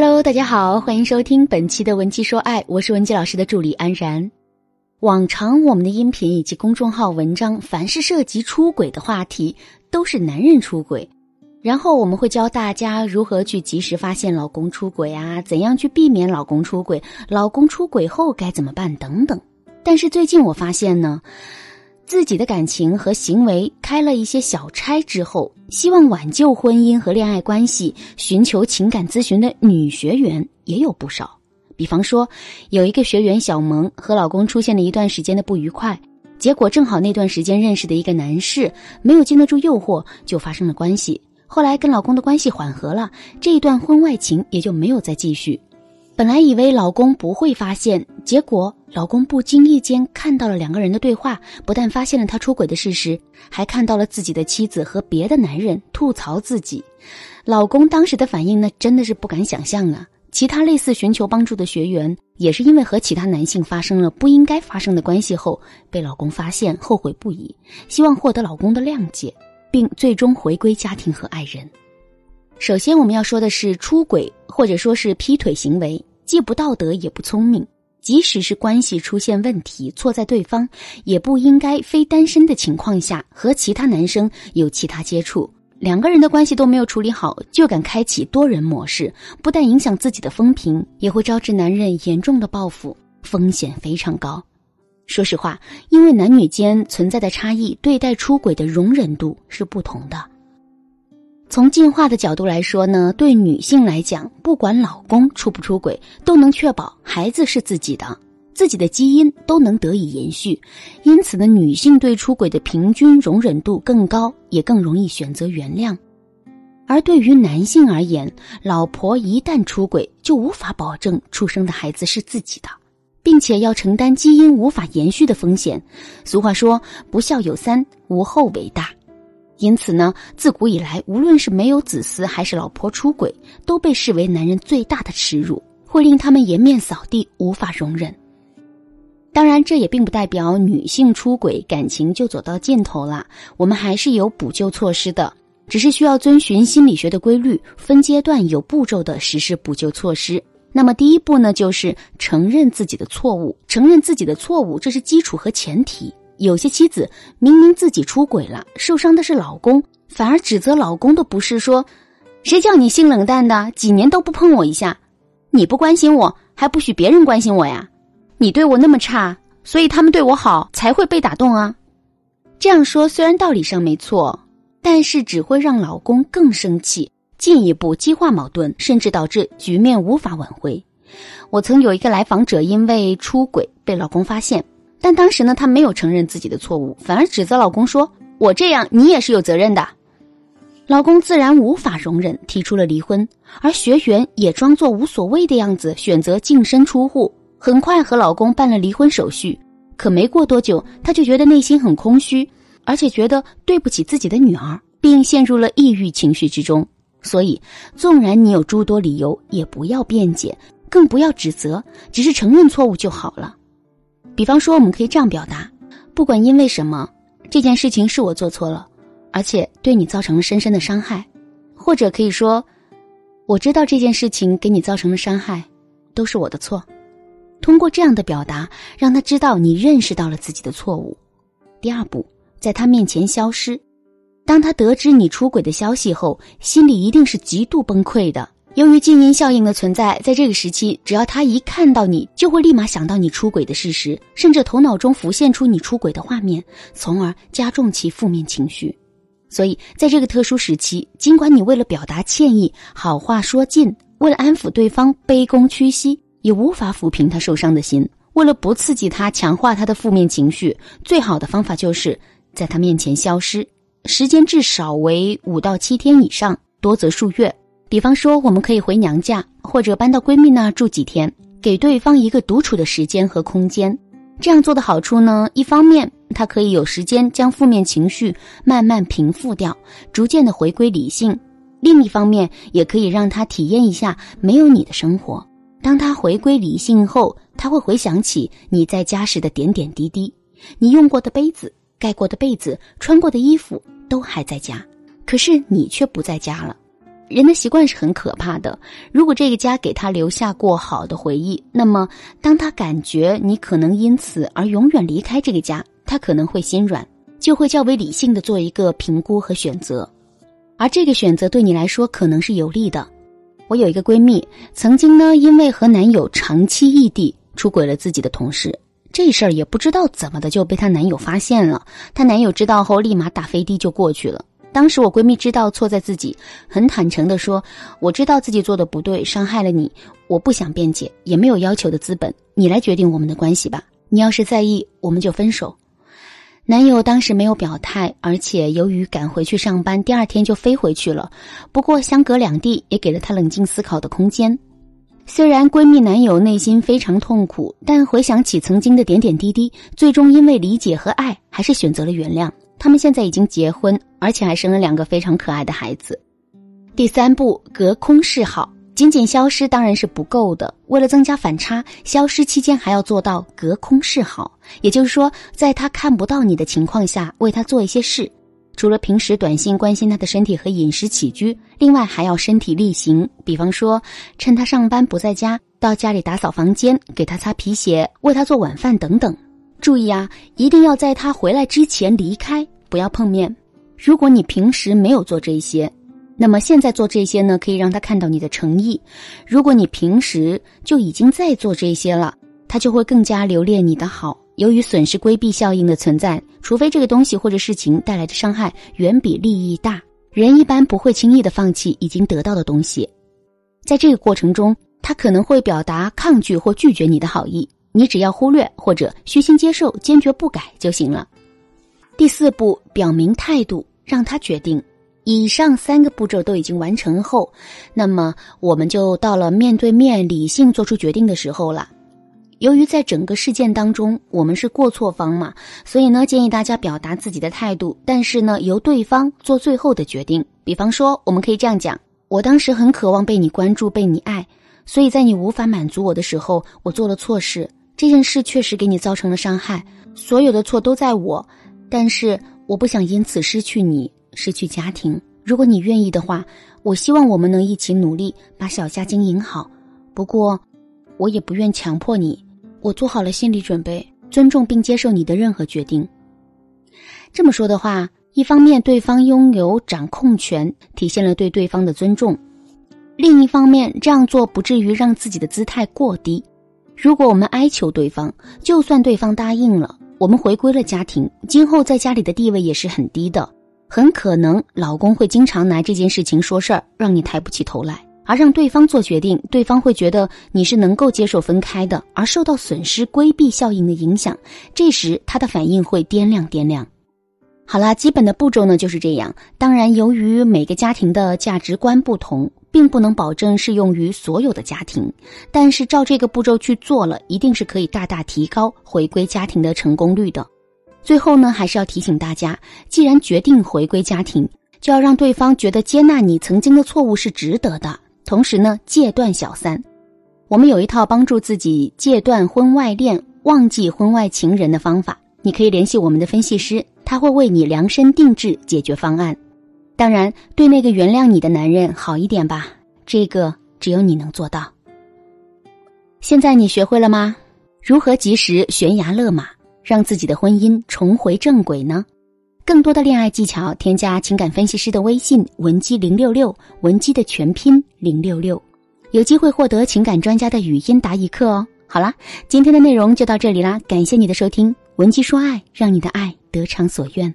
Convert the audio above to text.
Hello，大家好，欢迎收听本期的文姬说爱，我是文姬老师的助理安然。往常我们的音频以及公众号文章，凡是涉及出轨的话题，都是男人出轨，然后我们会教大家如何去及时发现老公出轨啊，怎样去避免老公出轨，老公出轨后该怎么办等等。但是最近我发现呢。自己的感情和行为开了一些小差之后，希望挽救婚姻和恋爱关系，寻求情感咨询的女学员也有不少。比方说，有一个学员小萌和老公出现了一段时间的不愉快，结果正好那段时间认识的一个男士没有经得住诱惑，就发生了关系。后来跟老公的关系缓和了，这一段婚外情也就没有再继续。本来以为老公不会发现，结果老公不经意间看到了两个人的对话，不但发现了他出轨的事实，还看到了自己的妻子和别的男人吐槽自己。老公当时的反应呢，真的是不敢想象啊！其他类似寻求帮助的学员，也是因为和其他男性发生了不应该发生的关系后，被老公发现，后悔不已，希望获得老公的谅解，并最终回归家庭和爱人。首先，我们要说的是出轨或者说是劈腿行为。既不道德也不聪明，即使是关系出现问题，错在对方，也不应该非单身的情况下和其他男生有其他接触。两个人的关系都没有处理好，就敢开启多人模式，不但影响自己的风评，也会招致男人严重的报复，风险非常高。说实话，因为男女间存在的差异，对待出轨的容忍度是不同的。从进化的角度来说呢，对女性来讲，不管老公出不出轨，都能确保孩子是自己的，自己的基因都能得以延续。因此呢，女性对出轨的平均容忍度更高，也更容易选择原谅。而对于男性而言，老婆一旦出轨，就无法保证出生的孩子是自己的，并且要承担基因无法延续的风险。俗话说：“不孝有三，无后为大。”因此呢，自古以来，无论是没有子嗣还是老婆出轨，都被视为男人最大的耻辱，会令他们颜面扫地，无法容忍。当然，这也并不代表女性出轨感情就走到尽头了，我们还是有补救措施的，只是需要遵循心理学的规律，分阶段有步骤的实施补救措施。那么，第一步呢，就是承认自己的错误，承认自己的错误，这是基础和前提。有些妻子明明自己出轨了，受伤的是老公，反而指责老公的不是说，谁叫你性冷淡的，几年都不碰我一下，你不关心我，还不许别人关心我呀？你对我那么差，所以他们对我好才会被打动啊？这样说虽然道理上没错，但是只会让老公更生气，进一步激化矛盾，甚至导致局面无法挽回。我曾有一个来访者因为出轨被老公发现。但当时呢，她没有承认自己的错误，反而指责老公说：“我这样，你也是有责任的。”老公自然无法容忍，提出了离婚。而学员也装作无所谓的样子，选择净身出户，很快和老公办了离婚手续。可没过多久，她就觉得内心很空虚，而且觉得对不起自己的女儿，并陷入了抑郁情绪之中。所以，纵然你有诸多理由，也不要辩解，更不要指责，只是承认错误就好了。比方说，我们可以这样表达：不管因为什么，这件事情是我做错了，而且对你造成了深深的伤害。或者可以说，我知道这件事情给你造成了伤害，都是我的错。通过这样的表达，让他知道你认识到了自己的错误。第二步，在他面前消失。当他得知你出轨的消息后，心里一定是极度崩溃的。由于静音效应的存在，在这个时期，只要他一看到你，就会立马想到你出轨的事实，甚至头脑中浮现出你出轨的画面，从而加重其负面情绪。所以，在这个特殊时期，尽管你为了表达歉意，好话说尽，为了安抚对方，卑躬屈膝，也无法抚平他受伤的心。为了不刺激他，强化他的负面情绪，最好的方法就是在他面前消失，时间至少为五到七天以上，多则数月。比方说，我们可以回娘家，或者搬到闺蜜那住几天，给对方一个独处的时间和空间。这样做的好处呢，一方面他可以有时间将负面情绪慢慢平复掉，逐渐的回归理性；另一方面，也可以让他体验一下没有你的生活。当他回归理性后，他会回想起你在家时的点点滴滴，你用过的杯子、盖过的被子、穿过的衣服都还在家，可是你却不在家了。人的习惯是很可怕的。如果这个家给他留下过好的回忆，那么当他感觉你可能因此而永远离开这个家，他可能会心软，就会较为理性的做一个评估和选择，而这个选择对你来说可能是有利的。我有一个闺蜜，曾经呢因为和男友长期异地，出轨了自己的同事，这事儿也不知道怎么的就被她男友发现了。她男友知道后，立马打飞的就过去了。当时我闺蜜知道错在自己，很坦诚的说：“我知道自己做的不对，伤害了你，我不想辩解，也没有要求的资本，你来决定我们的关系吧。你要是在意，我们就分手。”男友当时没有表态，而且由于赶回去上班，第二天就飞回去了。不过相隔两地，也给了她冷静思考的空间。虽然闺蜜男友内心非常痛苦，但回想起曾经的点点滴滴，最终因为理解和爱，还是选择了原谅。他们现在已经结婚，而且还生了两个非常可爱的孩子。第三步，隔空示好，仅仅消失当然是不够的。为了增加反差，消失期间还要做到隔空示好，也就是说，在他看不到你的情况下，为他做一些事。除了平时短信关心他的身体和饮食起居，另外还要身体力行，比方说，趁他上班不在家，到家里打扫房间，给他擦皮鞋，为他做晚饭等等。注意啊，一定要在他回来之前离开，不要碰面。如果你平时没有做这些，那么现在做这些呢，可以让他看到你的诚意。如果你平时就已经在做这些了，他就会更加留恋你的好。由于损失规避效应的存在，除非这个东西或者事情带来的伤害远比利益大，人一般不会轻易的放弃已经得到的东西。在这个过程中，他可能会表达抗拒或拒绝你的好意。你只要忽略或者虚心接受，坚决不改就行了。第四步，表明态度，让他决定。以上三个步骤都已经完成后，那么我们就到了面对面理性做出决定的时候了。由于在整个事件当中我们是过错方嘛，所以呢，建议大家表达自己的态度，但是呢，由对方做最后的决定。比方说，我们可以这样讲：我当时很渴望被你关注、被你爱，所以在你无法满足我的时候，我做了错事。这件事确实给你造成了伤害，所有的错都在我，但是我不想因此失去你，失去家庭。如果你愿意的话，我希望我们能一起努力把小家经营好。不过，我也不愿强迫你，我做好了心理准备，尊重并接受你的任何决定。这么说的话，一方面对方拥有掌控权，体现了对对方的尊重；另一方面，这样做不至于让自己的姿态过低。如果我们哀求对方，就算对方答应了，我们回归了家庭，今后在家里的地位也是很低的，很可能老公会经常拿这件事情说事儿，让你抬不起头来，而让对方做决定，对方会觉得你是能够接受分开的，而受到损失规避效应的影响，这时他的反应会掂量掂量。好啦，基本的步骤呢就是这样。当然，由于每个家庭的价值观不同，并不能保证适用于所有的家庭。但是照这个步骤去做了，一定是可以大大提高回归家庭的成功率的。最后呢，还是要提醒大家，既然决定回归家庭，就要让对方觉得接纳你曾经的错误是值得的。同时呢，戒断小三。我们有一套帮助自己戒断婚外恋、忘记婚外情人的方法，你可以联系我们的分析师。他会为你量身定制解决方案，当然，对那个原谅你的男人好一点吧，这个只有你能做到。现在你学会了吗？如何及时悬崖勒马，让自己的婚姻重回正轨呢？更多的恋爱技巧，添加情感分析师的微信文姬零六六，文姬的全拼零六六，有机会获得情感专家的语音答疑课哦。好啦，今天的内容就到这里啦，感谢你的收听，文姬说爱，让你的爱。得偿所愿。